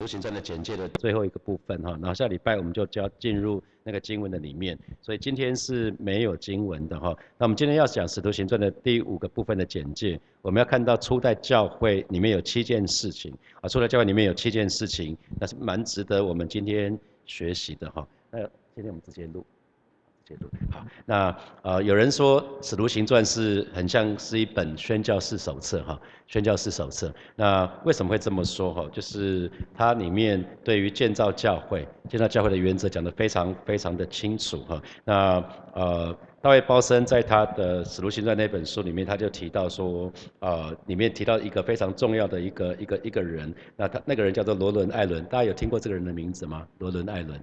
独行传的简介的最后一个部分哈，然后下礼拜我们就就要进入那个经文的里面，所以今天是没有经文的哈。那我们今天要讲使徒行传的第五个部分的简介，我们要看到初代教会里面有七件事情啊，初代教会里面有七件事情，那是蛮值得我们今天学习的哈。那今天我们直接录。好，那呃，有人说《使徒行传》是很像是一本宣教士手册哈，宣教士手册。那为什么会这么说哈？就是它里面对于建造教会、建造教会的原则讲得非常非常的清楚哈。那呃，大卫包森在他的《使徒行传》那本书里面，他就提到说，呃，里面提到一个非常重要的一个一个一个人，那他那个人叫做罗伦·艾伦，大家有听过这个人的名字吗？罗伦·艾伦。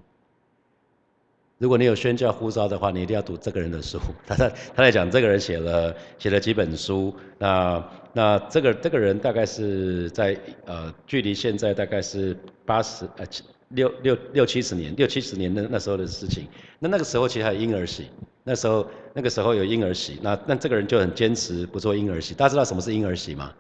如果你有宣教呼召的话，你一定要读这个人的书。他在他在讲这个人写了写了几本书。那那这个这个人大概是在呃距离现在大概是八十呃六六六七十年六七十年那那时候的事情。那那个时候其实还有婴儿洗，那时候那个时候有婴儿洗。那那这个人就很坚持不做婴儿洗。大家知道什么是婴儿洗吗？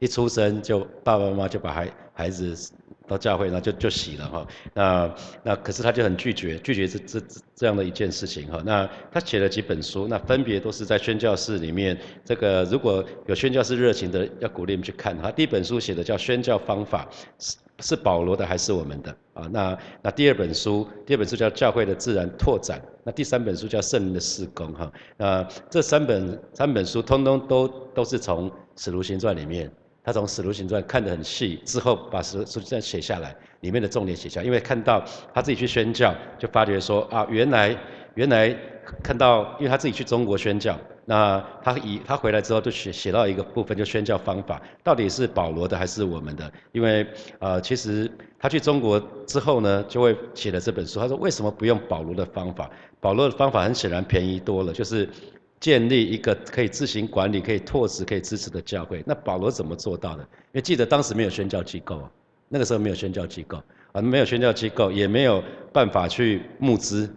一出生就爸爸妈妈就把孩孩子。到教会，那就就洗了哈。那那可是他就很拒绝，拒绝这这这样的一件事情哈。那他写了几本书，那分别都是在宣教室里面。这个如果有宣教士热情的，要鼓励你们去看他第一本书写的叫《宣教方法》，是是保罗的还是我们的啊？那那第二本书，第二本书叫《教会的自然拓展》，那第三本书叫《圣灵的施工》哈。那这三本三本书，通通都都是从《使徒行传》里面。他从《使徒行传》看得很细，之后把《使徒行传》写下来，里面的重点写下。因为看到他自己去宣教，就发觉说啊，原来原来看到，因为他自己去中国宣教，那他以他回来之后就写写到一个部分，就宣教方法到底是保罗的还是我们的？因为呃，其实他去中国之后呢，就会写了这本书。他说为什么不用保罗的方法？保罗的方法很显然便宜多了，就是。建立一个可以自行管理、可以拓殖、可以支持的教会，那保罗怎么做到的？因为记得当时没有宣教机构，那个时候没有宣教机构啊，没有宣教机构，也没有办法去募资，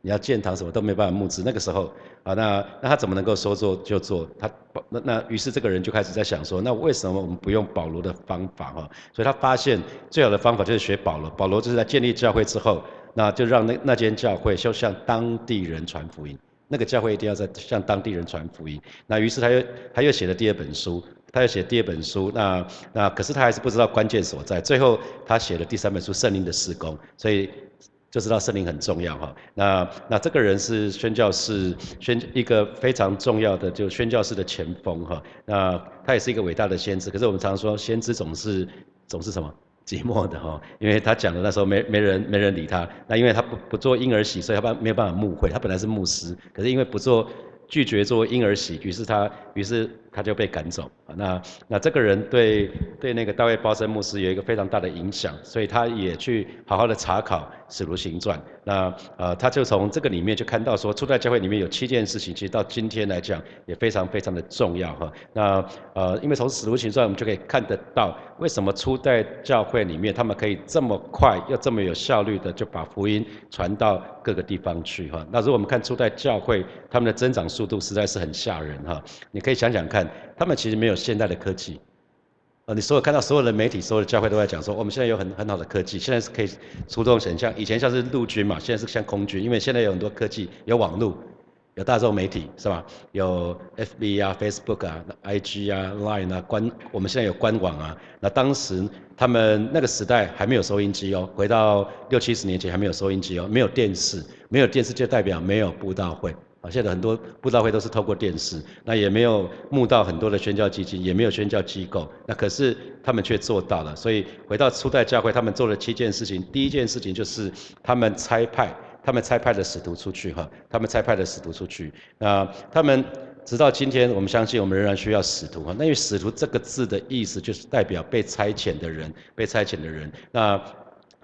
你要建堂什么都没办法募资。那个时候啊，那那他怎么能够说做就做？他那那于是这个人就开始在想说，那为什么我们不用保罗的方法哈？所以他发现最好的方法就是学保罗。保罗就是在建立教会之后，那就让那那间教会就向当地人传福音。那个教会一定要在向当地人传福音。那于是他又他又写了第二本书，他又写第二本书。那那可是他还是不知道关键所在。最后他写了第三本书《圣灵的施工》，所以就知道圣灵很重要哈。那那这个人是宣教士宣一个非常重要的就宣教士的前锋哈。那他也是一个伟大的先知。可是我们常说先知总是总是什么？寂寞的哈，因为他讲的那时候没没人没人理他，那因为他不不做婴儿洗，所以他办没有办法牧会，他本来是牧师，可是因为不做拒绝做婴儿洗，于是他于是他就被赶走。那那这个人对对那个大卫包森牧师有一个非常大的影响，所以他也去好好的查考使徒行传。那呃他就从这个里面就看到说初代教会里面有七件事情，其实到今天来讲也非常非常的重要哈。那呃因为从使徒行传我们就可以看得到。为什么初代教会里面，他们可以这么快又这么有效率的就把福音传到各个地方去？哈，那如果我们看初代教会，他们的增长速度实在是很吓人哈。你可以想想看，他们其实没有现代的科技，呃，你所有看到所有的媒体、所有的教会都在讲说，我们现在有很很好的科技，现在是可以出动神像，以前像是陆军嘛，现在是像空军，因为现在有很多科技，有网络。有大众媒体是吧？有 FB 啊、Facebook 啊、IG 啊、Line 啊，官我们现在有官网啊。那当时他们那个时代还没有收音机哦，回到六七十年前还没有收音机哦，没有电视，没有电视就代表没有布道会啊。现在很多布道会都是透过电视，那也没有募到很多的宣教基金，也没有宣教机构，那可是他们却做到了。所以回到初代教会，他们做了七件事情，第一件事情就是他们差派。他们差派的使徒出去哈，他们差派的使徒出去，那他们直到今天，我们相信我们仍然需要使徒哈。那因为使徒这个字的意思就是代表被差遣的人，被差遣的人。那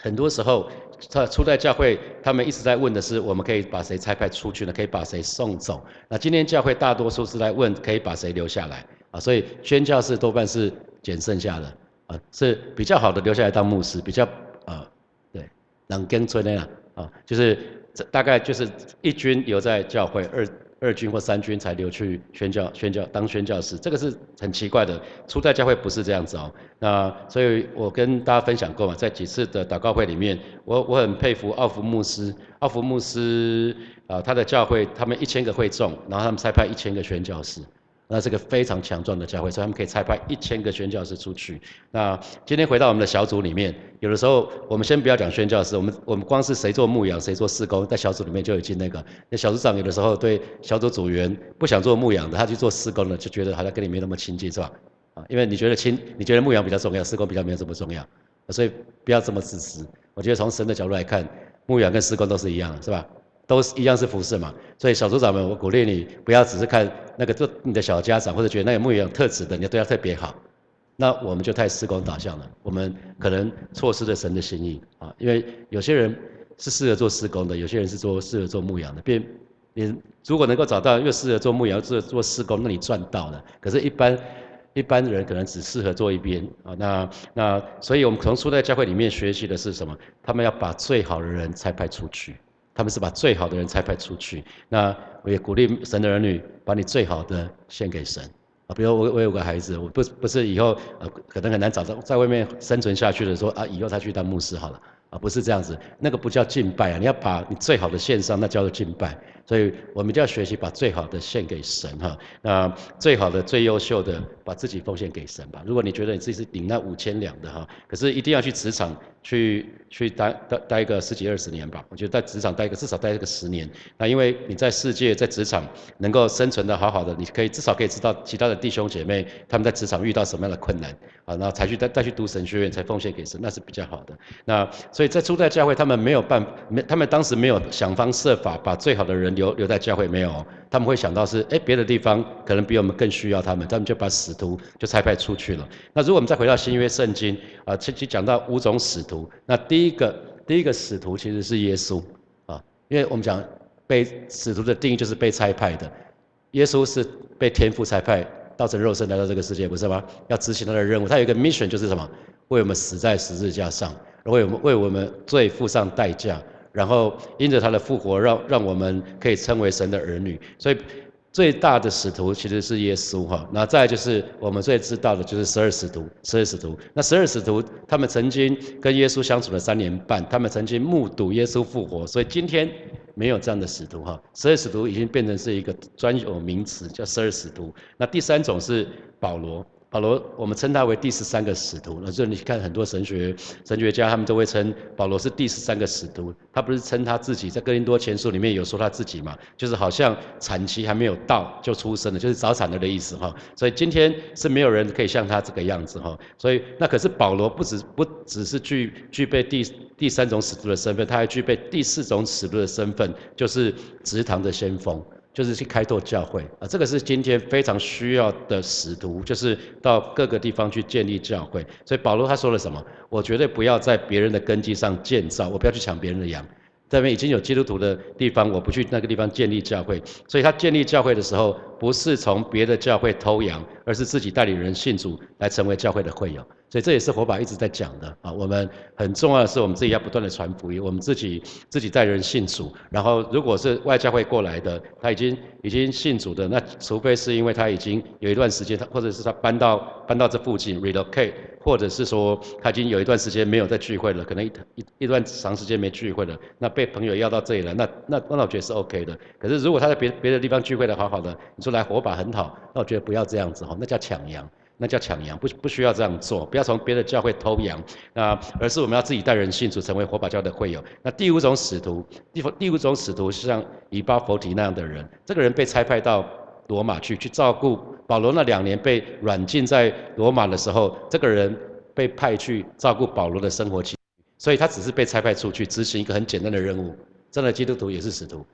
很多时候，他初代教会，他们一直在问的是，我们可以把谁差派出去呢？可以把谁送走？那今天教会大多数是在问，可以把谁留下来啊？所以宣教士多半是捡剩下的啊，是比较好的留下来当牧师，比较啊，对，能跟村的啊。啊，就是这大概就是一军留在教会，二二军或三军才留去宣教、宣教当宣教士，这个是很奇怪的。初代教会不是这样子哦。那所以我跟大家分享过嘛，在几次的祷告会里面，我我很佩服奥福牧师，奥福牧师啊，他的教会他们一千个会众，然后他们才派一千个宣教士。那是个非常强壮的教会，所以他们可以差派一千个宣教师出去。那今天回到我们的小组里面，有的时候我们先不要讲宣教师，我们我们光是谁做牧养，谁做施工，在小组里面就已经那个。那小组长有的时候对小组组员不想做牧养的，他去做施工的，就觉得好像跟你没那么亲近，是吧？啊，因为你觉得亲，你觉得牧养比较重要，施工比较没有这么重要，所以不要这么自私。我觉得从神的角度来看，牧养跟施工都是一样的，是吧？都是一样是服侍嘛，所以小组长们，我鼓励你不要只是看那个做你的小家长，或者觉得那个牧养特质的，你要对他特别好，那我们就太施工导向了，我们可能错失了神的心意啊。因为有些人是适合做施工的，有些人是做适合做牧羊的。别，你如果能够找到又适合做牧羊，又适合做施工，那你赚到了。可是，一般一般人可能只适合做一边啊。那那，所以我们从初代教会里面学习的是什么？他们要把最好的人才派出去。他们是把最好的人才派出去，那我也鼓励神的儿女把你最好的献给神啊。比如我我有个孩子，我不不是以后呃可能很难找到在外面生存下去的，说啊以后他去当牧师好了啊，不是这样子，那个不叫敬拜啊，你要把你最好的献上，那叫做敬拜。所以我们就要学习把最好的献给神哈，那最好的最优秀的把自己奉献给神吧。如果你觉得你自己是领那五千两的哈，可是一定要去职场去去待待待个十几二十年吧。我觉得在职场待个至少待个十年，那因为你在世界在职场能够生存的好好的，你可以至少可以知道其他的弟兄姐妹他们在职场遇到什么样的困难啊，然后才去再再去读神学院才奉献给神，那是比较好的。那所以在初代教会他们没有办没他们当时没有想方设法把最好的人。留留在教会没有，他们会想到是，哎，别的地方可能比我们更需要他们，他们就把使徒就差派出去了。那如果我们再回到新约圣经啊，其实讲到五种使徒，那第一个第一个使徒其实是耶稣啊，因为我们讲被使徒的定义就是被差派的，耶稣是被天父差派，道成肉身来到这个世界，不是吗？要执行他的任务，他有一个 mission 就是什么？为我们死在十字架上，为我们为我们罪付上代价。然后因着他的复活，让让我们可以称为神的儿女。所以最大的使徒其实是耶稣哈。那再就是我们最知道的就是十二使徒，十二使徒。那十二使徒他们曾经跟耶稣相处了三年半，他们曾经目睹耶稣复活。所以今天没有这样的使徒哈。十二使徒已经变成是一个专有名词，叫十二使徒。那第三种是保罗。保罗，我们称他为第十三个使徒。那这你看，很多神学神学家他们都会称保罗是第十三个使徒。他不是称他自己，在哥林多前书里面有说他自己嘛？就是好像产期还没有到就出生了，就是早产了的意思哈。所以今天是没有人可以像他这个样子哈。所以那可是保罗不只不只是具具备第第三种使徒的身份，他还具备第四种使徒的身份，就是直堂的先锋。就是去开拓教会啊，这个是今天非常需要的使徒，就是到各个地方去建立教会。所以保罗他说了什么？我绝对不要在别人的根基上建造，我不要去抢别人的羊。这边已经有基督徒的地方，我不去那个地方建立教会。所以他建立教会的时候，不是从别的教会偷羊，而是自己带领人信主来成为教会的会友。所以这也是火把一直在讲的啊。我们很重要的是，我们自己要不断的传福音，我们自己自己带人信主。然后，如果是外教会过来的，他已经已经信主的，那除非是因为他已经有一段时间，他或者是他搬到搬到这附近 relocate，或者是说他已经有一段时间没有在聚会了，可能一一一段长时间没聚会了，那被朋友要到这里来，那那那我觉得是 OK 的。可是如果他在别别的地方聚会的好好的，你说来火把很好，那我觉得不要这样子哈，那叫抢羊。那叫抢羊，不不需要这样做，不要从别的教会偷羊，那而是我们要自己带人信主，成为火把教的会友。那第五种使徒，第第五种使徒是像以巴弗提那样的人，这个人被差派到罗马去，去照顾保罗那两年被软禁在罗马的时候，这个人被派去照顾保罗的生活起所以他只是被差派出去执行一个很简单的任务。真的基督徒也是使徒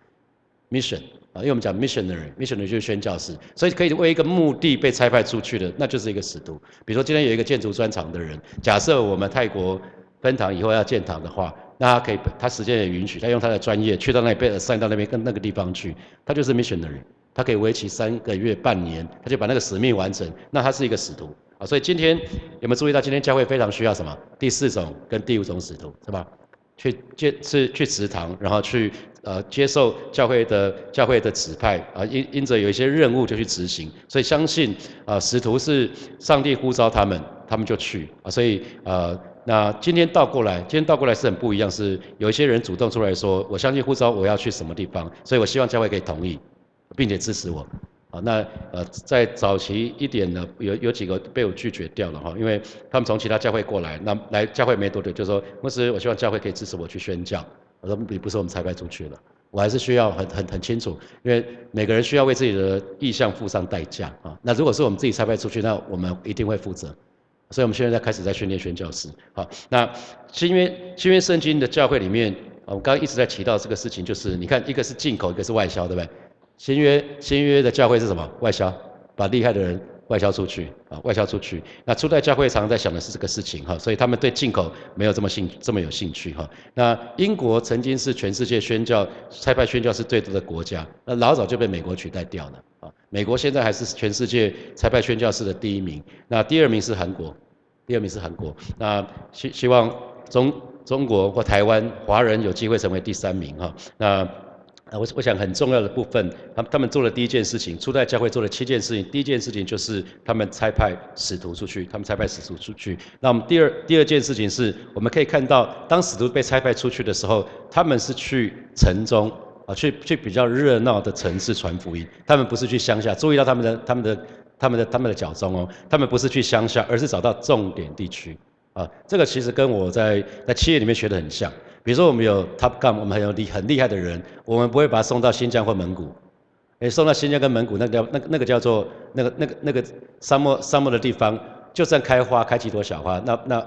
，mission。啊，因为我们讲 missionary，missionary 就是宣教士，所以可以为一个目的被差派出去的，那就是一个使徒。比如说今天有一个建筑专长的人，假设我们泰国分堂以后要建堂的话，那他可以，他时间也允许，他用他的专业去到那里被 assign 到那边跟那个地方去，他就是 missionary，他可以为期三个月、半年，他就把那个使命完成，那他是一个使徒啊。所以今天有没有注意到，今天教会非常需要什么？第四种跟第五种使徒是吧？去建是去祠堂，然后去呃接受教会的教会的指派啊，因因着有一些任务就去执行，所以相信啊使徒是上帝呼召他们，他们就去啊，所以呃那今天倒过来，今天倒过来是很不一样，是有一些人主动出来说，我相信呼召我要去什么地方，所以我希望教会可以同意，并且支持我。啊，那呃，在早期一点呢，有有几个被我拒绝掉了哈，因为他们从其他教会过来，那来教会没多久就说，牧师，我希望教会可以支持我去宣教。我说你不是我们差派出去了，我还是需要很很很清楚，因为每个人需要为自己的意向付上代价啊。那如果是我们自己差派出去，那我们一定会负责。所以我们现在在开始在训练宣教师。好，那新约新约圣经的教会里面，我们刚刚一直在提到这个事情，就是你看一个是进口，一个是外销，对不对？新约新约的教会是什么？外销，把厉害的人外销出去啊，外销出去。那初代教会常常在想的是这个事情哈，所以他们对进口没有这么兴这么有兴趣哈。那英国曾经是全世界宣教差派宣教是最多的国家，那老早就被美国取代掉了啊。美国现在还是全世界差派宣教士的第一名，那第二名是韩国，第二名是韩国。那希希望中中国或台湾华人有机会成为第三名哈。那啊，我我想很重要的部分，他他们做的第一件事情，初代教会做的七件事情，第一件事情就是他们差派使徒出去，他们差派使徒出去。那我们第二第二件事情是，我们可以看到，当使徒被差派出去的时候，他们是去城中啊，去去比较热闹的城市传福音，他们不是去乡下。注意到他们的他们的他们的他们的脚中哦，他们不是去乡下，而是找到重点地区啊。这个其实跟我在在企业里面学的很像。比如说我们有 Top Gun，我们很有厉很厉害的人，我们不会把他送到新疆或蒙古，诶，送到新疆跟蒙古，那个叫那那个叫做那个那个那个沙漠沙漠的地方，就算开花开几朵小花，那那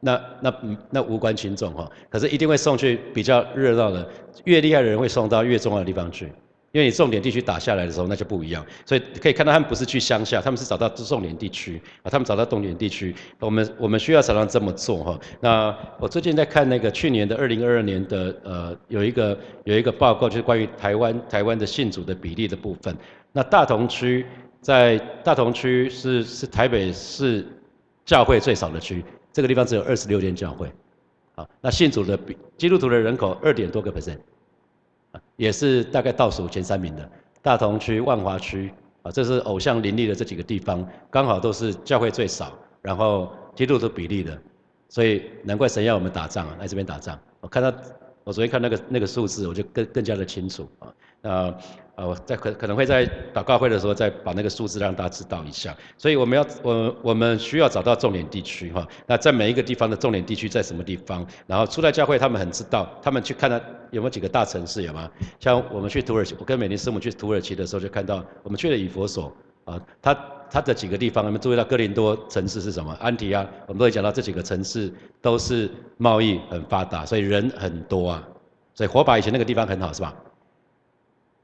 那那那无关群众哈，可是一定会送去比较热闹的，越厉害的人会送到越重要的地方去。因为你重点地区打下来的时候，那就不一样。所以可以看到他们不是去乡下，他们是找到重点地区啊，他们找到重点地区。我们我们需要常常这么做哈。那我最近在看那个去年的二零二二年的呃有一个有一个报告，就是关于台湾台湾的信主的比例的部分。那大同区在大同区是是台北市教会最少的区，这个地方只有二十六间教会。啊，那信主的比基督徒的人口二点多个 percent。也是大概倒数前三名的，大同区、万华区啊，这是偶像林立的这几个地方，刚好都是教会最少，然后基督徒比例的，所以难怪神要我们打仗啊，来这边打仗。我看到，我昨天看那个那个数字，我就更更加的清楚啊。那呃，在可可能会在祷告会的时候再把那个数字让大家知道一下。所以我们要我我们需要找到重点地区哈。那在每一个地方的重点地区在什么地方？然后初代教会他们很知道，他们去看到有没有几个大城市有吗？像我们去土耳其，我跟美丽师母去土耳其的时候就看到，我们去了以佛所啊，他他的几个地方，我们注意到哥林多城市是什么？安提阿，我们都会讲到这几个城市都是贸易很发达，所以人很多啊。所以火把以前那个地方很好是吧？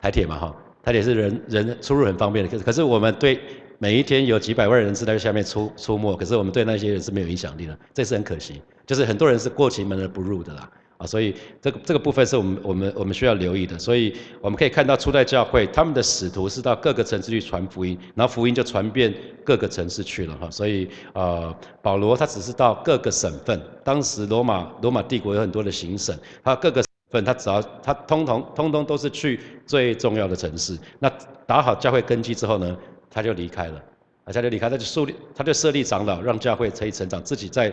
台铁嘛哈，台铁是人人出入很方便的，可是可是我们对每一天有几百万人次在下面出出没，可是我们对那些人是没有影响力的，这是很可惜。就是很多人是过其门而不入的啦，啊，所以这个这个部分是我们我们我们需要留意的。所以我们可以看到初代教会他们的使徒是到各个城市去传福音，然后福音就传遍各个城市去了哈。所以呃，保罗他只是到各个省份，当时罗马罗马帝国有很多的行省，他各个。他只要他通通通通都是去最重要的城市，那打好教会根基之后呢，他就离开了，啊，他就离开，他就树立，他就设立长老，让教会可以成长，自己再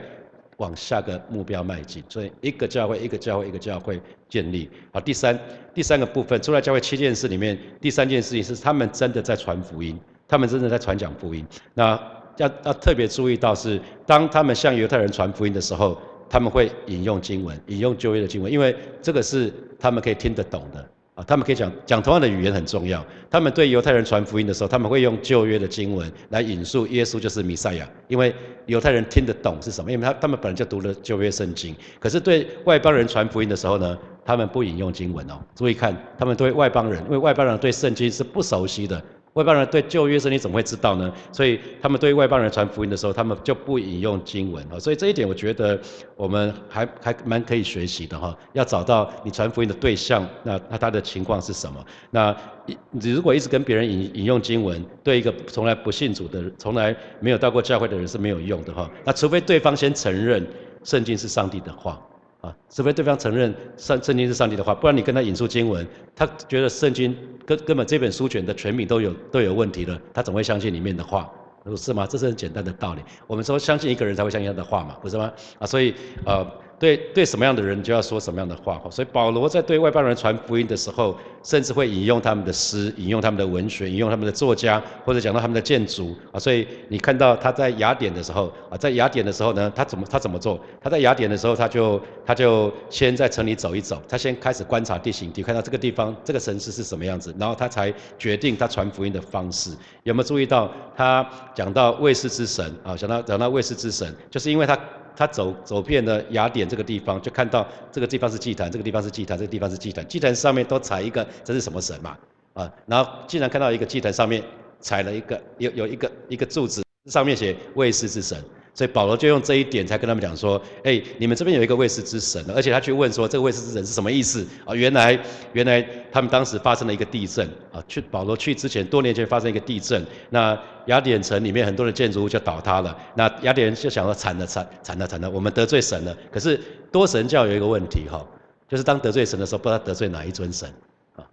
往下个目标迈进。所以一个教会一个教会一个教会建立。好，第三第三个部分，出来教会七件事里面，第三件事情是他们真的在传福音，他们真的在传讲福音。那要要特别注意到是，当他们向犹太人传福音的时候。他们会引用经文，引用旧约的经文，因为这个是他们可以听得懂的啊。他们可以讲讲同样的语言很重要。他们对犹太人传福音的时候，他们会用旧约的经文来引述耶稣就是弥赛亚，因为犹太人听得懂是什么，因为他他们本来就读了旧约圣经。可是对外邦人传福音的时候呢，他们不引用经文哦。注意看，他们对外邦人，因为外邦人对圣经是不熟悉的。外邦人对旧约圣经怎么会知道呢？所以他们对外邦人传福音的时候，他们就不引用经文啊。所以这一点我觉得我们还还蛮可以学习的哈。要找到你传福音的对象，那那他的情况是什么？那你如果一直跟别人引引用经文，对一个从来不信主的、从来没有到过教会的人是没有用的哈。那除非对方先承认圣经是上帝的话。啊，除非对方承认圣圣经是上帝的话，不然你跟他引出经文，他觉得圣经根根本这本书卷的全名都有都有问题了，他怎么会相信里面的话？是吗？这是很简单的道理。我们说相信一个人才会相信他的话嘛，不是吗？啊，所以呃。对对，什么样的人就要说什么样的话哈。所以保罗在对外邦人传福音的时候，甚至会引用他们的诗，引用他们的文学，引用他们的作家，或者讲到他们的建筑啊。所以你看到他在雅典的时候啊，在雅典的时候呢，他怎么他怎么做？他在雅典的时候，他就他就先在城里走一走，他先开始观察地形，地看到这个地方这个城市是什么样子，然后他才决定他传福音的方式。有没有注意到他讲到卫士之神啊？讲到讲到卫士之神，就是因为他。他走走遍了雅典这个地方，就看到这个地方是祭坛，这个地方是祭坛，这个地方是祭坛，祭坛上面都踩一个，这是什么神嘛？啊，然后竟然看到一个祭坛上面踩了一个有有一个一个柱子，上面写卫士之神。所以保罗就用这一点才跟他们讲说，哎，你们这边有一个卫士之神，而且他去问说这个卫士之神是什么意思啊？原来原来他们当时发生了一个地震啊，去保罗去之前多年前发生一个地震，那雅典城里面很多的建筑物就倒塌了，那雅典人就想说惨了惨惨了惨了，我们得罪神了。可是多神教有一个问题哈，就是当得罪神的时候，不知道得罪哪一尊神啊，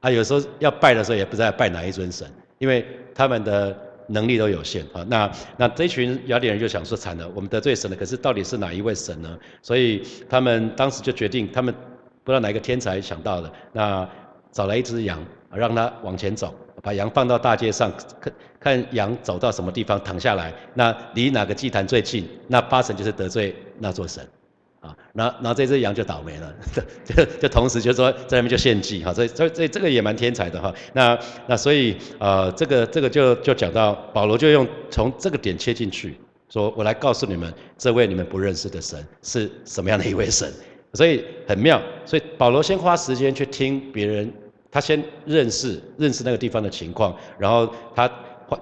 啊有时候要拜的时候也不知道拜哪一尊神，因为他们的。能力都有限啊，那那这群雅典人就想说惨了，我们得罪神了，可是到底是哪一位神呢？所以他们当时就决定，他们不知道哪一个天才想到的，那找来一只羊，让它往前走，把羊放到大街上，看看羊走到什么地方躺下来，那离哪个祭坛最近，那八成就是得罪那座神。啊，然后然后这只羊就倒霉了，就就同时就说在那边就献祭哈，所以所以这这个也蛮天才的哈。那那所以呃这个这个就就讲到保罗就用从这个点切进去，说我来告诉你们，这位你们不认识的神是什么样的一位神，所以很妙。所以保罗先花时间去听别人，他先认识认识那个地方的情况，然后他。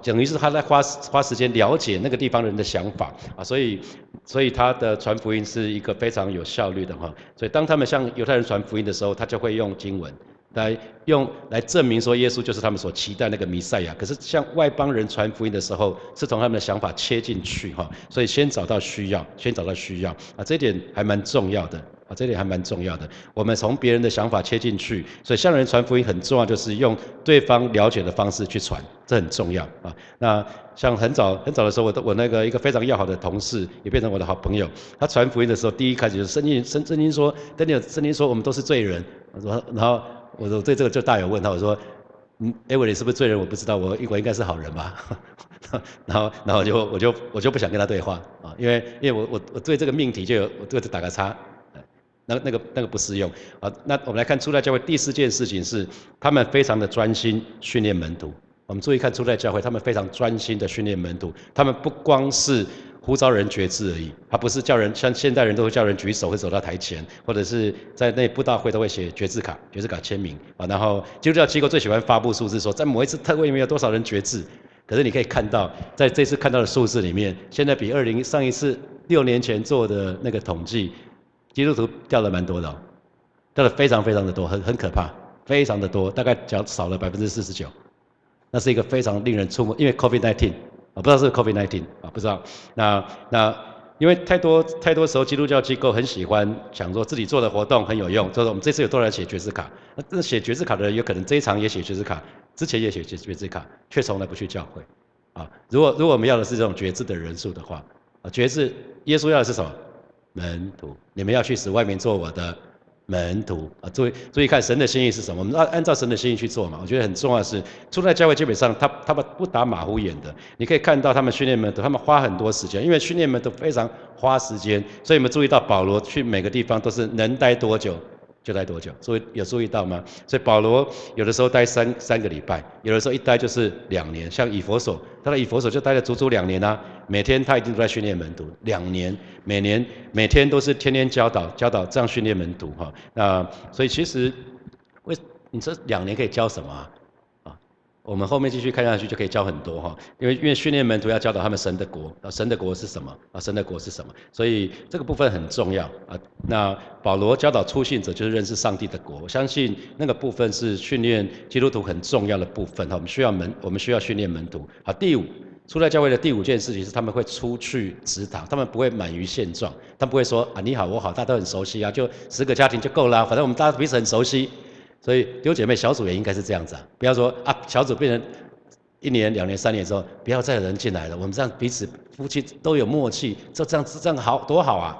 等于是他在花花时间了解那个地方人的想法啊，所以所以他的传福音是一个非常有效率的哈。所以当他们向犹太人传福音的时候，他就会用经文来用来证明说耶稣就是他们所期待那个弥赛亚。可是向外邦人传福音的时候，是从他们的想法切进去哈。所以先找到需要，先找到需要啊，这点还蛮重要的。啊，这里还蛮重要的。我们从别人的想法切进去，所以向人传福音很重要，就是用对方了解的方式去传，这很重要啊。那像很早很早的时候，我我那个一个非常要好的同事，也变成我的好朋友。他传福音的时候，第一开始就是圣经圣圣经说，圣经圣经说我们都是罪人。我说，然后我说对这个就大有问号。我说，嗯，哎，我你是不是罪人？我不知道，我我应该是好人吧。然后然后就我就我就不想跟他对话啊，因为因为我我我对这个命题就有我就打个叉。那那个那个不适用啊。那我们来看初代教会第四件事情是，他们非常的专心训练门徒。我们注意看初代教会，他们非常专心的训练门徒。他们不光是呼召人觉志而已，他不是叫人像现代人都会叫人举手会走到台前，或者是在那布道会都会写觉志卡、觉志卡签名啊。然后基督教机构最喜欢发布数字，说在某一次特会里面有多少人觉志。可是你可以看到，在这次看到的数字里面，现在比二零上一次六年前做的那个统计。基督徒掉了蛮多的，掉了非常非常的多，很很可怕，非常的多，大概讲少了百分之四十九，那是一个非常令人触目，因为 COVID-19 啊，不知道是 COVID-19 啊，不知道，那那因为太多太多时候基督教机构很喜欢想说自己做的活动很有用，就是我们这次有多少人写爵士卡，那这写爵士卡的人有可能这一场也写爵士卡，之前也写爵爵士卡，却从来不去教会，啊，如果如果我们要的是这种爵士的人数的话，啊，爵士耶稣要的是什么？门徒，你们要去使外面做我的门徒啊！注意注意看神的心意是什么？我们按按照神的心意去做嘛。我觉得很重要的是，初代教会基本上他他们不打马虎眼的。你可以看到他们训练门徒，他们花很多时间，因为训练门徒非常花时间，所以你们注意到保罗去每个地方都是能待多久。就待多久？所以有注意到吗？所以保罗有的时候待三三个礼拜，有的时候一待就是两年。像以佛所，他的以佛所就待了足足两年啊。每天他一定都在训练门徒，两年，每年每天都是天天教导教导，这样训练门徒哈。那所以其实为你这两年可以教什么？我们后面继续看下去就可以教很多哈，因为因为训练门徒要教导他们神的国啊，神的国是什么啊？神的国是什么？所以这个部分很重要啊。那保罗教导初信者就是认识上帝的国，我相信那个部分是训练基督徒很重要的部分哈。我们需要门，我们需要训练门徒。好，第五出来教会的第五件事情是他们会出去指导，他们不会满于现状，他不会说啊你好我好，大家都很熟悉啊，就十个家庭就够了，反正我们大家彼此很熟悉，所以弟兄姐妹小组也应该是这样子啊，不要说啊小组变成一年两年三年之后，不要再有人进来了，我们这样彼此夫妻都有默契，这这样这样好多好啊，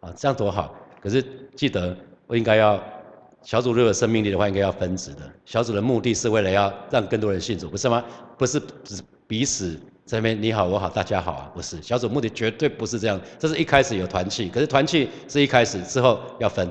啊这样多好，可是记得我应该要小组如果有生命力的话，应该要分职的，小组的目的是为了要让更多人信主，不是吗？不是只。彼此这边你好我好大家好啊，不是小组目的绝对不是这样，这是一开始有团契，可是团契是一开始之后要分，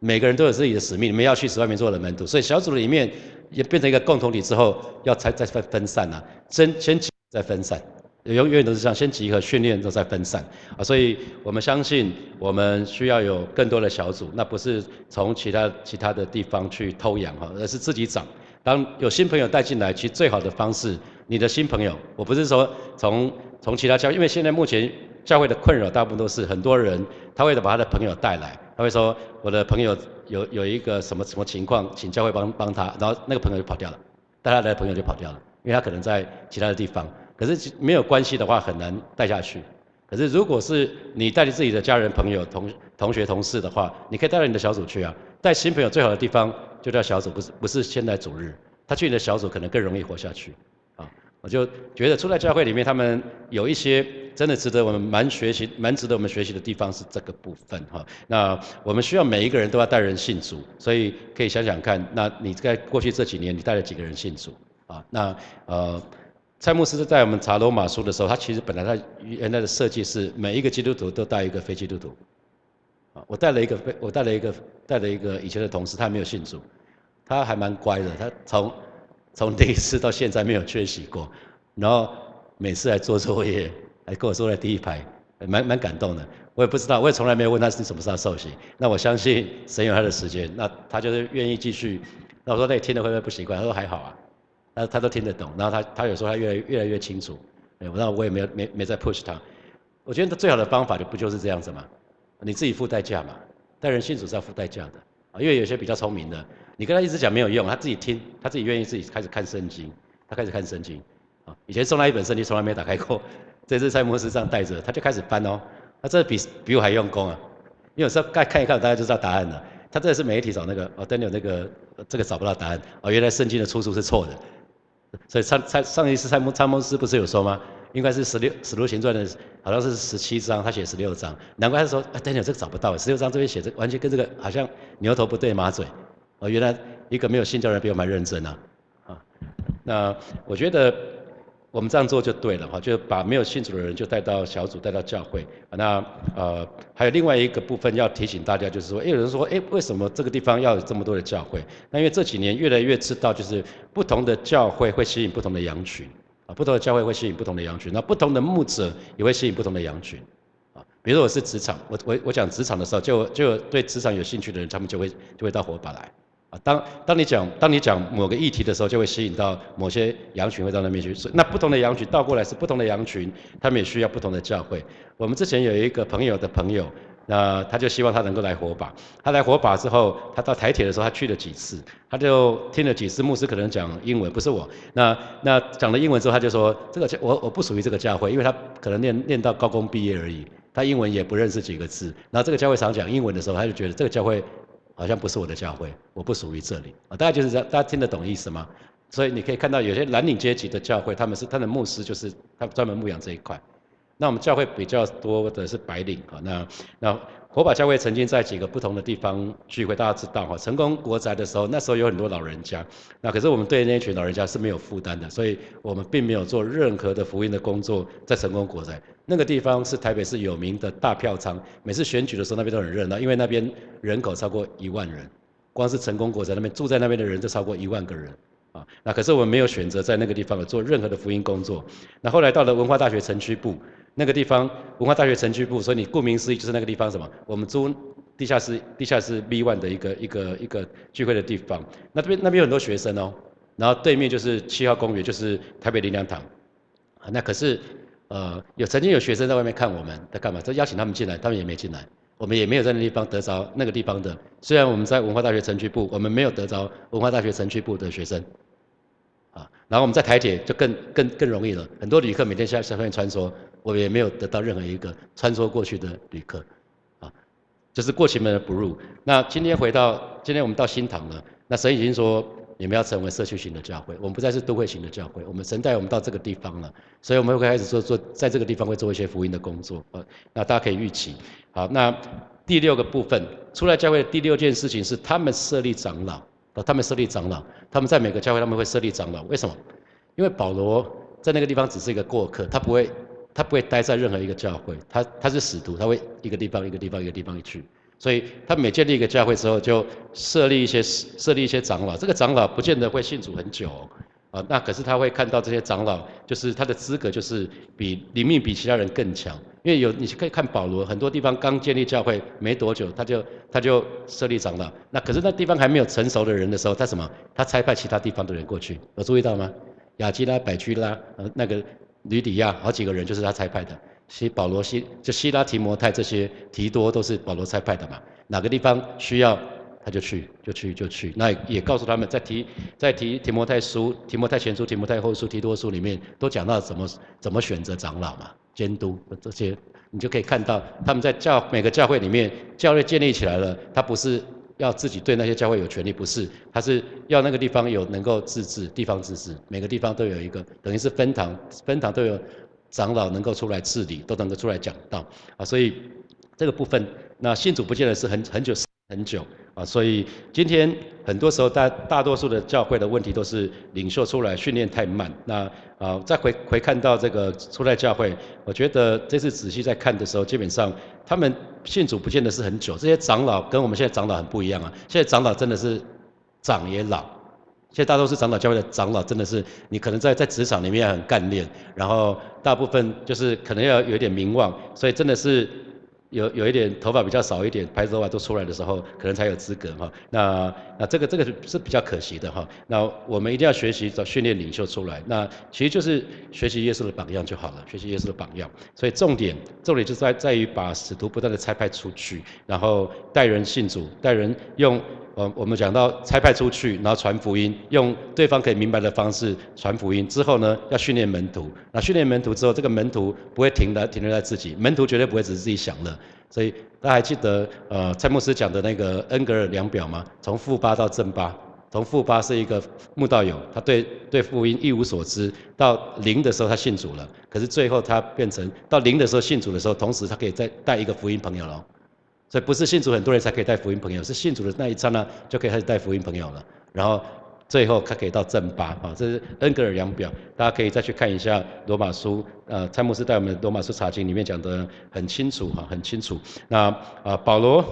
每个人都有自己的使命，你们要去十万名做的门徒，所以小组里面也变成一个共同体之后，要才再分分散啊，先先集再分散，永远都是这样，先集合训练，都再分散。啊，所以我们相信我们需要有更多的小组，那不是从其他其他的地方去偷养哈，而是自己长。当有新朋友带进来，其实最好的方式，你的新朋友，我不是说从从其他教，因为现在目前教会的困扰大部分都是很多人他会把他的朋友带来，他会说我的朋友有有一个什么什么情况，请教会帮帮他，然后那个朋友就跑掉了，带他的朋友就跑掉了，因为他可能在其他的地方，可是没有关系的话很难带下去。可是如果是你带着自己的家人朋友同同学同事的话，你可以带到你的小组去啊，带新朋友最好的地方。就叫小组，不是不是现在主日，他去你的小组可能更容易活下去，我就觉得出来教会里面，他们有一些真的值得我们蛮学习、蛮值得我们学习的地方是这个部分哈。那我们需要每一个人都要带人信主，所以可以想想看，那你在过去这几年你带了几个人信主啊？那呃，蔡牧师在我们查罗马书的时候，他其实本来他原来的设计是每一个基督徒都带一个非基督徒。啊，我带了一个非，我带了一个，带了一个以前的同事，他没有信主，他还蛮乖的，他从从第一次到现在没有缺席过，然后每次来做作业，还跟我坐在第一排，蛮蛮感动的。我也不知道，我也从来没有问他是什么时候受洗。那我相信神有他的时间，那他就是愿意继续。那我说那你听的会不会不习惯？他说还好啊，他他都听得懂。然后他他有时候他越来越来越清楚。哎，那我也没有没没再 push 他。我觉得最好的方法就不就是这样子嘛？你自己付代价嘛，带人信主是要付代价的啊，因为有些比较聪明的，你跟他一直讲没有用，他自己听，他自己愿意自己开始看圣经，他开始看圣经。啊，以前送他一本圣经从来没打开过，这次在摩斯上带着，他就开始翻哦，他这比比我还用功啊，因为有时候看看一看大家就知道答案了，他这是每一题找那个哦，Daniel 那个这个找不到答案。哦，原来圣经的出处是错的，所以上上上一次参摩参摩斯不是有说吗？应该是十六《使徒行传》的，好像是十七章，他写十六章，难怪他说，哎，Daniel 这个找不到，十六章这边写着，完全跟这个好像牛头不对马嘴，哦，原来一个没有信教人比我们认真啊，啊，那我觉得。我们这样做就对了哈，就把没有信主的人就带到小组，带到教会。那呃，还有另外一个部分要提醒大家，就是说，有人说，哎，为什么这个地方要有这么多的教会？那因为这几年越来越知道，就是不同的教会会吸引不同的羊群，啊，不同的教会会吸引不同的羊群，那不同的牧者也会吸引不同的羊群，啊，比如说我是职场，我我我讲职场的时候，就就对职场有兴趣的人，他们就会就会到火把来。啊，当当你讲当你讲某个议题的时候，就会吸引到某些羊群会到那边去。那不同的羊群倒过来是不同的羊群，他们也需要不同的教会。我们之前有一个朋友的朋友，那他就希望他能够来火把。他来火把之后，他到台铁的时候，他去了几次，他就听了几次牧师可能讲英文，不是我。那那讲了英文之后，他就说这个教我我不属于这个教会，因为他可能念念到高中毕业而已，他英文也不认识几个字。然后这个教会常讲英文的时候，他就觉得这个教会。好像不是我的教会，我不属于这里啊！大家就是这样，大家听得懂意思吗？所以你可以看到有些蓝领阶级的教会，他们是他的牧师就是他专门牧养这一块。那我们教会比较多的是白领啊，那那。火把教会曾经在几个不同的地方聚会，大家知道哈。成功国宅的时候，那时候有很多老人家，那可是我们对那群老人家是没有负担的，所以我们并没有做任何的福音的工作在成功国宅。那个地方是台北市有名的大票仓，每次选举的时候那边都很热闹，因为那边人口超过一万人，光是成功国宅那边住在那边的人就超过一万个人。啊，那可是我们没有选择在那个地方做任何的福音工作。那后来到了文化大学城区部那个地方，文化大学城区部，所以你顾名思义就是那个地方什么？我们租地下室，地下室 B one 的一个一个一个聚会的地方。那这边那边有很多学生哦，然后对面就是七号公园，就是台北林良堂。那可是呃有曾经有学生在外面看我们在干嘛？在邀请他们进来，他们也没进来。我们也没有在那地方得着那个地方的，虽然我们在文化大学城区部，我们没有得着文化大学城区部的学生。啊，然后我们在台铁就更更更容易了，很多旅客每天下下面穿梭，我也没有得到任何一个穿梭过去的旅客，啊，就是过去门而不入。那今天回到今天我们到新塘了，那神已经说你们要成为社区型的教会，我们不再是都会型的教会，我们神带我们到这个地方了，所以我们会开始做做在这个地方会做一些福音的工作，呃，那大家可以预期。好，那第六个部分，出来教会的第六件事情是他们设立长老。啊，他们设立长老，他们在每个教会他们会设立长老，为什么？因为保罗在那个地方只是一个过客，他不会，他不会待在任何一个教会，他他是使徒，他会一个地方一个地方一个地方去，所以他每建立一个教会之后，就设立一些设立一些长老，这个长老不见得会信主很久。啊，那可是他会看到这些长老，就是他的资格就是比灵命比其他人更强，因为有你可以看保罗，很多地方刚建立教会没多久，他就他就设立长老，那可是那地方还没有成熟的人的时候，他什么？他差派其他地方的人过去，有注意到吗？雅基拉、百居拉，呃，那个吕底亚，好几个人就是他差派的，希保罗、希就希拉提摩太这些提多都是保罗差派的嘛，哪个地方需要？他就去，就去，就去。那也告诉他们在提，在提提摩太书、提摩太前书、提摩太后书、提多书里面，都讲到怎么怎么选择长老嘛，监督这些，你就可以看到他们在教每个教会里面，教会建立起来了，他不是要自己对那些教会有权利，不是，他是要那个地方有能够自治，地方自治，每个地方都有一个，等于是分堂，分堂都有长老能够出来治理，都能够出来讲道啊，所以这个部分，那信主不见得是很很久。很久啊，所以今天很多时候大大多数的教会的问题都是领袖出来训练太慢。那啊，再回回看到这个初代教会，我觉得这次仔细在看的时候，基本上他们信主不见得是很久。这些长老跟我们现在长老很不一样啊。现在长老真的是长也老，现在大多数长老教会的长老真的是你可能在在职场里面很干练，然后大部分就是可能要有点名望，所以真的是。有有一点头发比较少一点，白头发都出来的时候，可能才有资格哈。那那这个这个是比较可惜的哈。那我们一定要学习找训练领袖出来。那其实就是学习耶稣的榜样就好了，学习耶稣的榜样。所以重点重点就在在于把使徒不断的拆派出去，然后带人信主，带人用。我，我们讲到差派出去，然后传福音，用对方可以明白的方式传福音之后呢，要训练门徒。那训练门徒之后，这个门徒不会停的停留在自己，门徒绝对不会只是自己享乐。所以大家还记得呃蔡牧师讲的那个恩格尔量表吗？从负八到正八，从负八是一个慕道友，他对对福音一无所知，到零的时候他信主了，可是最后他变成到零的时候信主的时候，同时他可以再带一个福音朋友了。所以不是信主很多人才可以带福音朋友，是信主的那一刹那就可以开始带福音朋友了。然后最后他可以到正八啊，这是恩格尔量表，大家可以再去看一下罗马书，呃，蔡牧师带我们罗马书查经里面讲的很清楚哈，很清楚。那啊，保罗，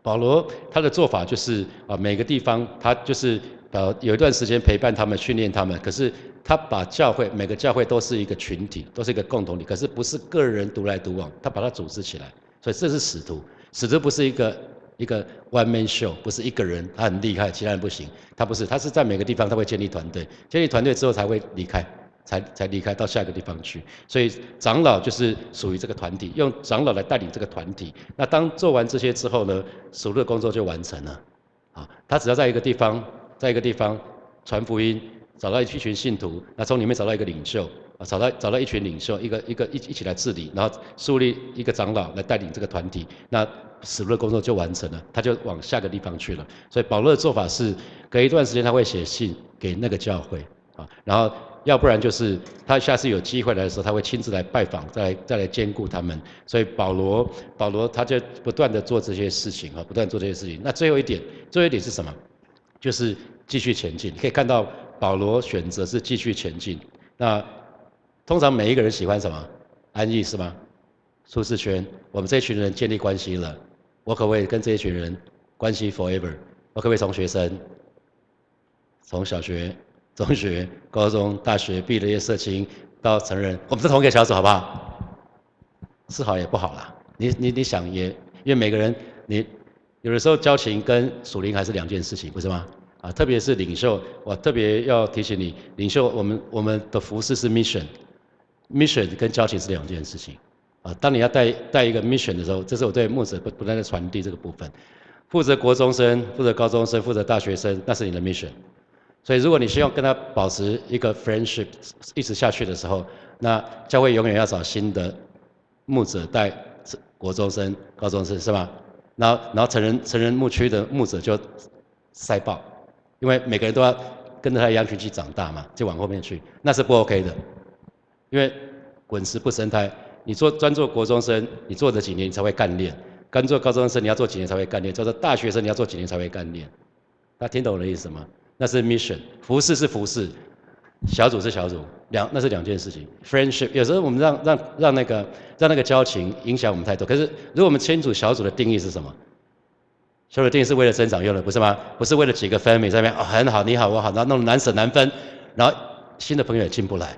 保罗他的做法就是啊，每个地方他就是呃有一段时间陪伴他们，训练他们，可是他把教会每个教会都是一个群体，都是一个共同体，可是不是个人独来独往，他把它组织起来，所以这是使徒。使徒不是一个一个 one man show，不是一个人，他很厉害，其他人不行。他不是，他是在每个地方他会建立团队，建立团队之后才会离开，才才离开到下一个地方去。所以长老就是属于这个团体，用长老来带领这个团体。那当做完这些之后呢，属的工作就完成了。啊，他只要在一个地方，在一个地方传福音，找到一群信徒，那从里面找到一个领袖。啊找到找到一群领袖，一个一个一一起来治理，然后树立一个长老来带领这个团体，那使徒的工作就完成了，他就往下个地方去了。所以保罗的做法是，隔一段时间他会写信给那个教会啊，然后要不然就是他下次有机会来的时候，他会亲自来拜访，再来再来兼顾他们。所以保罗保罗他就不断的做这些事情啊，不断做这些事情。那最后一点，最后一点是什么？就是继续前进。你可以看到保罗选择是继续前进。那通常每一个人喜欢什么？安逸是吗？舒适圈。我们这群人建立关系了，我可不可以跟这一群人关系 forever？我可不可以从学生，从小学、中学、高中、大学毕了业社青到成人，我们是同一个小组，好不好？是好也不好啦。你你你想也，因为每个人你有的时候交情跟属灵还是两件事情，不是吗？啊，特别是领袖，我特别要提醒你，领袖，我们我们的服饰是 mission。mission 跟交情是两件事情，啊，当你要带带一个 mission 的时候，这是我对牧者不不断的传递这个部分。负责国中生、负责高中生、负责大学生，那是你的 mission。所以如果你希望跟他保持一个 friendship 一直下去的时候，那教会永远要找新的牧者带国中生、高中生，是吧？然后然后成人成人牧区的牧者就塞爆，因为每个人都要跟着他羊群去长大嘛，就往后面去，那是不 OK 的，因为滚石不生胎。你做专做国中生，你做了几年你才会干练；刚做高中生，你要做几年才会干练；做做大学生，你要做几年才会干练。大家听懂我的意思吗？那是 mission，服饰是服饰，小组是小组，两那是两件事情。friendship 有时候我们让让让那个让那个交情影响我们太多。可是如果我们清楚小组的定义是什么，小组定是为了增长用的，不是吗？不是为了几个 family 在那边哦很好你好我好，然后弄得难舍难分，然后新的朋友也进不来。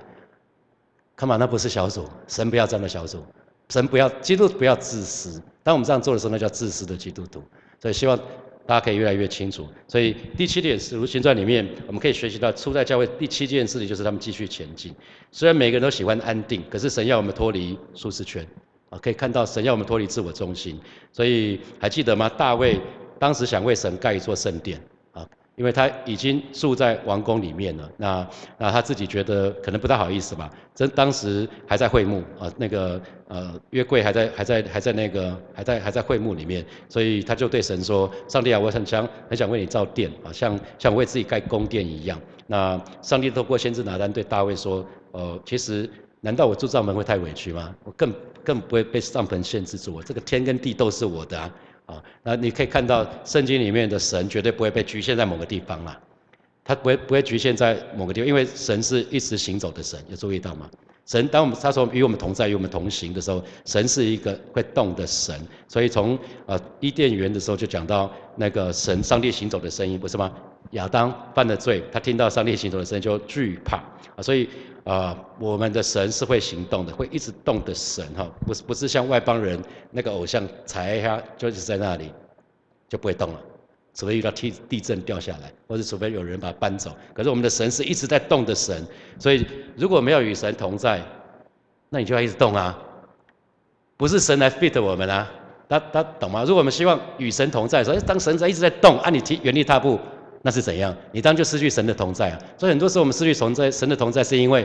看嘛，那不是小组，神不要这样的小组，神不要基督不要自私。当我们这样做的时候，那叫自私的基督徒。所以希望大家可以越来越清楚。所以第七点是《如行传》里面，我们可以学习到初代教会第七件事情就是他们继续前进。虽然每个人都喜欢安定，可是神要我们脱离舒适圈啊，可以看到神要我们脱离自我中心。所以还记得吗？大卫当时想为神盖一座圣殿啊。因为他已经住在王宫里面了，那那他自己觉得可能不太好意思吧。这当时还在会幕啊，那个呃约柜还在还在还在那个还在还在会幕里面，所以他就对神说：“上帝啊，我很想很想为你造殿啊，像像为自己盖宫殿一样。”那上帝透过先知拿单对大卫说：“呃，其实难道我住帐门会太委屈吗？我更更不会被帐篷限制住，我这个天跟地都是我的啊。”啊，那你可以看到圣经里面的神绝对不会被局限在某个地方啦，他不会不会局限在某个地方，因为神是一直行走的神，有注意到吗？神当我们他说与我们同在与我们同行的时候，神是一个会动的神，所以从呃伊甸园的时候就讲到那个神上帝行走的声音，不是吗？亚当犯了罪，他听到上帝行走的声音就惧怕啊，所以。啊，我们的神是会行动的，会一直动的神哈，不是不是像外邦人那个偶像踩一下就是在那里就不会动了，除非遇到地地震掉下来，或者除非有人把它搬走。可是我们的神是一直在动的神，所以如果没有与神同在，那你就要一直动啊，不是神来 fit 我们啊，他他懂吗？如果我们希望与神同在，所以当神在一直在动，按你提原地踏步。那是怎样？你当就失去神的同在啊！所以很多时候我们失去同在，神的同在是因为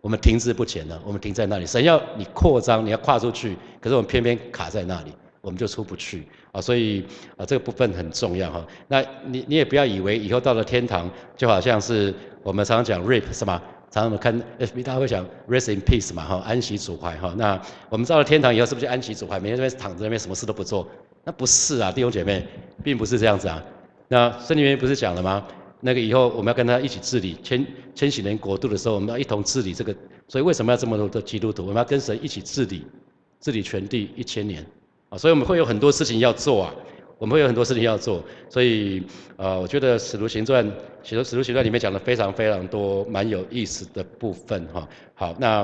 我们停滞不前了，我们停在那里。神要你扩张，你要跨出去，可是我们偏偏卡在那里，我们就出不去啊！所以啊，这个部分很重要哈。那你你也不要以为以后到了天堂，就好像是我们常常讲 rip 是吗？常常我们看 FB 大家会讲 rest in peace 嘛哈，安息主怀哈。那我们到了天堂以后是不是就安息主怀，每天在那边躺在那边什么事都不做？那不是啊，弟兄姐妹，并不是这样子啊。那圣经里面不是讲了吗？那个以后我们要跟他一起治理千千禧年国度的时候，我们要一同治理这个。所以为什么要这么多的基督徒？我们要跟神一起治理，治理全地一千年啊！所以我们会有很多事情要做啊，我们会有很多事情要做。所以呃，我觉得《使徒行传》《使徒使徒行传》里面讲了非常非常多蛮有意思的部分哈。好，那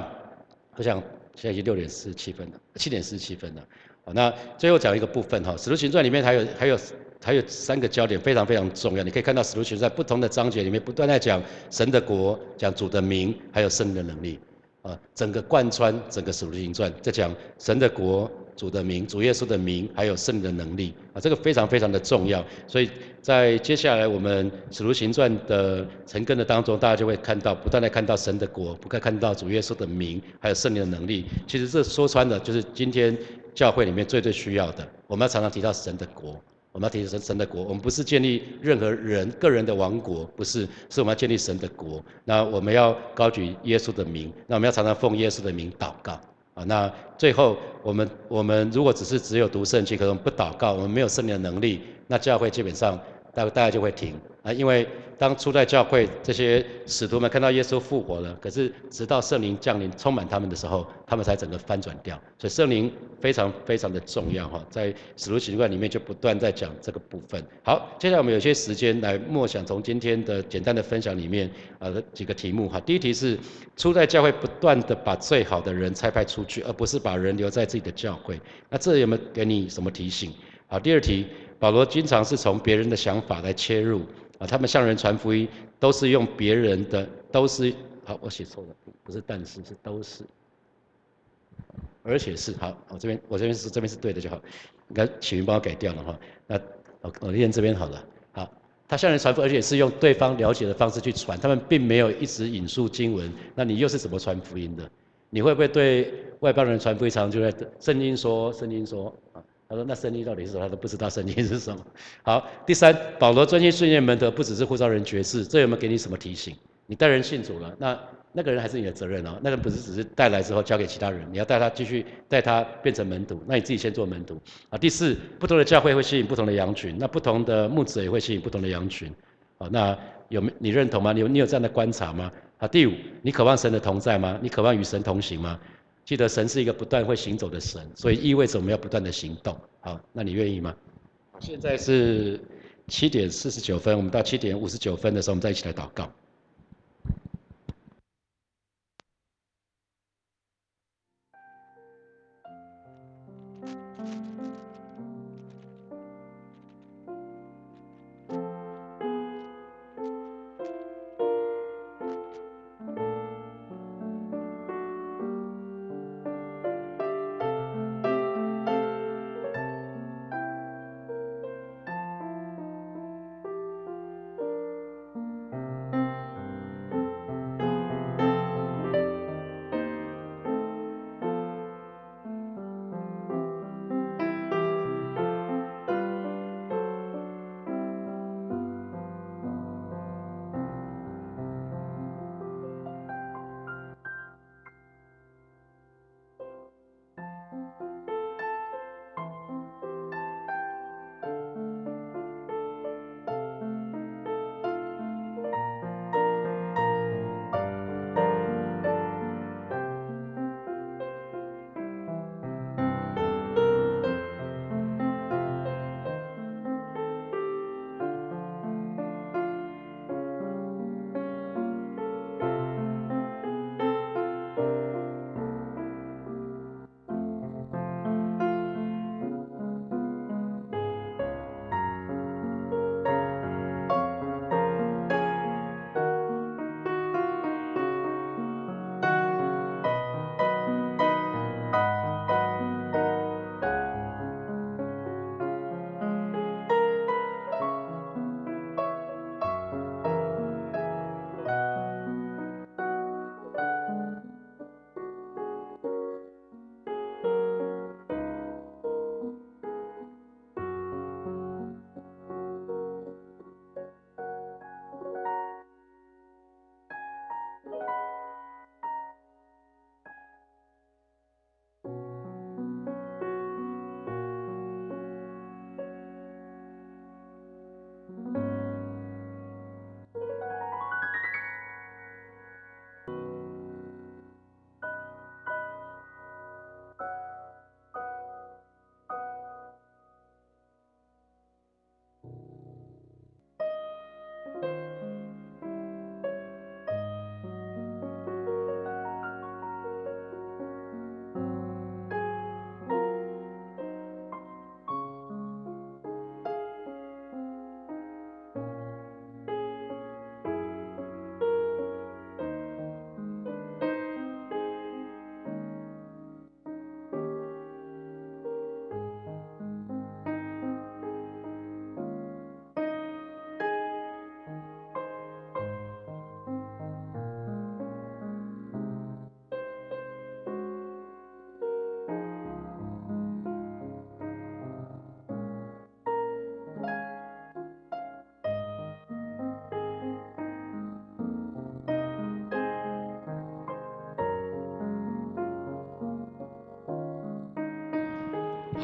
我想现在已经六点四十七分了，七点四十七分了。好，那最后讲一个部分哈，《使徒行传》里面还有还有。还有三个焦点非常非常重要，你可以看到使徒行传在不同的章节里面不断在讲神的国、讲主的名，还有圣的能力，啊，整个贯穿整个使徒行传在讲神的国、主的名、主耶稣的名，还有圣的能力，啊，这个非常非常的重要。所以在接下来我们使徒行传的成根的当中，大家就会看到不断的看到神的国，不断看到主耶稣的名，还有圣灵的能力。其实这说穿了就是今天教会里面最最需要的，我们要常常提到神的国。我们要提神神的国，我们不是建立任何人个人的王国，不是，是我们要建立神的国。那我们要高举耶稣的名，那我们要常常奉耶稣的名祷告啊。那最后，我们我们如果只是只有读圣经，可能不祷告，我们没有圣灵的能力，那教会基本上大大家就会停啊，因为。当初代教会这些使徒们看到耶稣复活了，可是直到圣灵降临充满他们的时候，他们才整个翻转掉。所以圣灵非常非常的重要哈，在使徒行传里面就不断在讲这个部分。好，接下来我们有些时间来默想从今天的简单的分享里面啊几个题目哈。第一题是初代教会不断的把最好的人差派出去，而不是把人留在自己的教会。那这有没有给你什么提醒？好，第二题，保罗经常是从别人的想法来切入。啊，他们向人传福音，都是用别人的，都是好，我写错了，不是但是，是都是，而且是好，我这边我这边是这边是对的就好，应该启云帮我改掉了哈，那我我念这边好了，好，他向人传福音，而且是用对方了解的方式去传，他们并没有一直引述经文。那你又是怎么传福音的？你会不会对外邦人传福音，常就在圣经说，圣经说啊？他说那圣经到底是什么？他都不知道圣经是什么。好，第三，保罗专心训练门徒，不只是呼召人爵士，这有没有给你什么提醒？你带人信主了，那那个人还是你的责任哦。那个人不是只是带来之后交给其他人，你要带他继续带他变成门徒。那你自己先做门徒啊。第四，不同的教会会吸引不同的羊群，那不同的牧者也会吸引不同的羊群。好，那有没你认同吗？你有你有这样的观察吗？啊，第五，你渴望神的同在吗？你渴望与神同行吗？记得神是一个不断会行走的神，所以意味着我们要不断的行动。好，那你愿意吗？现在是七点四十九分，我们到七点五十九分的时候，我们再一起来祷告。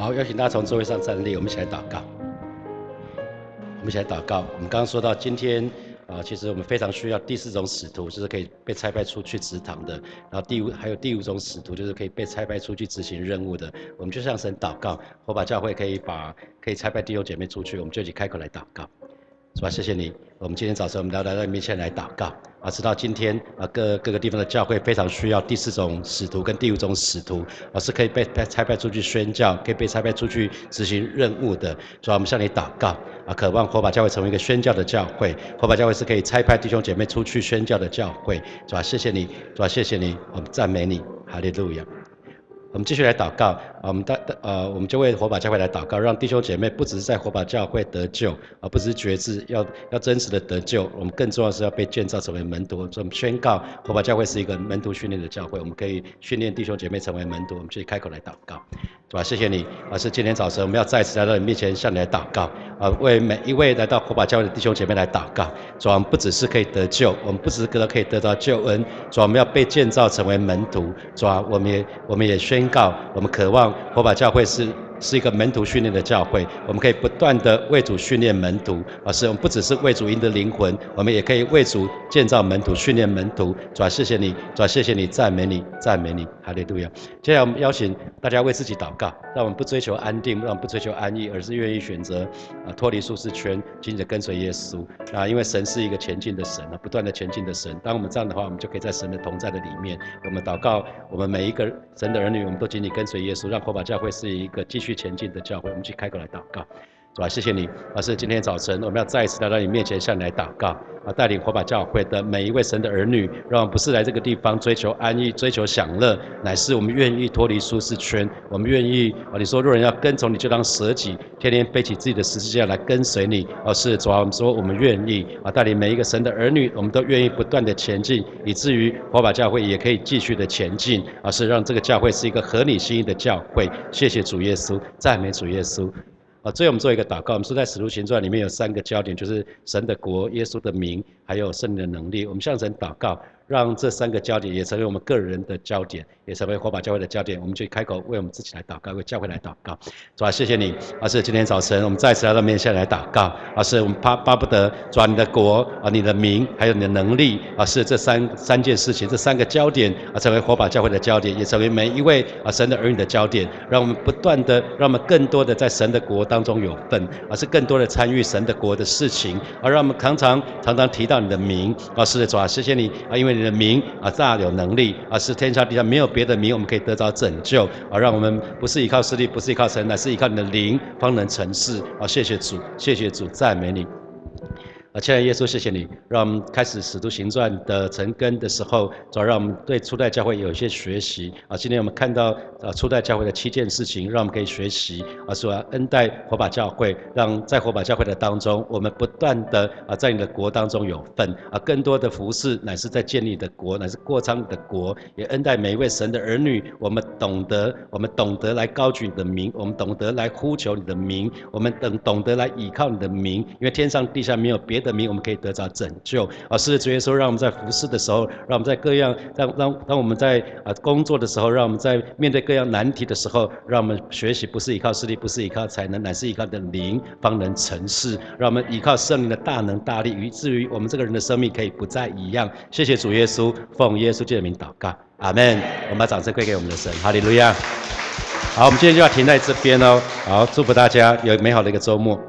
好，邀请大家从座位上站立，我们一起来祷告。我们一起来祷告。我们刚刚说到，今天啊，其实我们非常需要第四种使徒，就是可以被差派出去祠堂的。然后第五，还有第五种使徒，就是可以被差派出去执行任务的。我们就向神祷告，我把教会可以把可以差派弟兄姐妹出去，我们就一起开口来祷告。是吧？谢谢你。我们今天早晨，我们来到你面前来祷告啊，直到今天啊，各各个地方的教会非常需要第四种使徒跟第五种使徒，而是可以被被差派出去宣教，可以被差派出去执行任务的。主啊，我们向你祷告啊，渴望火把教会成为一个宣教的教会，火把教会是可以差派弟兄姐妹出去宣教的教会。主啊，谢谢你，主啊，谢谢你，我们赞美你，哈利路亚。我们继续来祷告啊，我们的呃，我们就为火把教会来祷告，让弟兄姐妹不只是在火把教会得救，而不只是觉知，要要真实的得救。我们更重要是要被建造成为门徒。我们宣告火把教会是一个门徒训练的教会，我们可以训练弟兄姐妹成为门徒。我们继续开口来祷告，主啊？谢谢你，而，是今天早晨我们要再次来到你面前向你来祷告，啊，为每一位来到火把教会的弟兄姐妹来祷告。主，我们不只是可以得救，我们不只是可以得到救恩，主啊，我们要被建造成为门徒。主啊，我们也我们也。宣告，我们渴望火把教会是。是一个门徒训练的教会，我们可以不断的为主训练门徒，而是我们不只是为主赢得灵魂，我们也可以为主建造门徒、训练门徒。主啊，谢谢你，主啊，谢谢你，赞美你，赞美你，哈利路亚。接下来我们邀请大家为自己祷告，让我们不追求安定，让我们不追求安逸，而是愿意选择啊脱离舒适圈，紧紧的跟随耶稣啊，因为神是一个前进的神啊，不断的前进的神。当我们这样的话，我们就可以在神的同在的里面。我们祷告，我们每一个神的儿女，我们都紧紧跟随耶稣，让火把教会是一个继续。去前进的教会，我们去开口来祷告，是吧？谢谢你，老师。今天早晨，我们要再一次来到你面前，向你来祷告带领火把教会的每一位神的儿女，让我们不是来这个地方追求安逸、追求享乐，乃是我们愿意脱离舒适圈。我们愿意啊！你说，若人要跟从你，就当舍己，天天背起自己的十字架来跟随你。而是主要我们说，我们愿意啊！带领每一个神的儿女，我们都愿意不断的前进，以至于火把教会也可以继续的前进，而是让这个教会是一个合你心意的教会。谢谢主耶稣，赞美主耶稣。啊，最后我们做一个祷告。我们说，在使徒行传里面有三个焦点，就是神的国、耶稣的名，还有圣灵的能力。我们向神祷告。让这三个焦点也成为我们个人的焦点，也成为火把教会的焦点。我们就开口为我们自己来祷告，为教会来祷告。主啊，谢谢你，而是今天早晨我们再次来到面前来祷告。而是我们巴巴不得主啊，你的国啊，你的名，还有你的能力啊，是这三三件事情，这三个焦点啊，成为火把教会的焦点，也成为每一位啊神的儿女的焦点。让我们不断的，让我们更多的在神的国当中有份，而是更多的参与神的国的事情，而让我们常常常常提到你的名。啊，是的，主啊，谢谢你啊，因为。你的名啊，大有能力啊，是天下地下没有别的名，我们可以得到拯救啊，让我们不是依靠势力，不是依靠神，乃是依靠你的灵，方能成事啊！谢谢主，谢谢主，赞美你。啊，亲爱的耶稣，谢谢你，让我们开始使徒行传的成根的时候，主要让我们对初代教会有一些学习。啊，今天我们看到啊初代教会的七件事情，让我们可以学习。啊，说恩待火把教会，让在火把教会的当中，我们不断的啊在你的国当中有份。啊，更多的服饰乃是在建立的国，乃是过昌的国。也恩待每一位神的儿女，我们懂得，我们懂得来高举你的名，我们懂得来呼求你的名，我们等懂得来倚靠你的名，因为天上地下没有别的。的名，我们可以得着拯救。啊，是的主耶稣，让我们在服侍的时候，让我们在各样，让让当我们在啊工作的时候，让我们在面对各样难题的时候，让我们学习不是依靠势力，不是依靠才能，乃是依靠的灵方能成事。让我们依靠圣灵的大能大力，以至于我们这个人的生命可以不再一样。谢谢主耶稣，奉耶稣基督的名祷告，阿门。我们把掌声归给我们的神，哈利路亚。好，我们今天就要停在这边哦。好，祝福大家有美好的一个周末。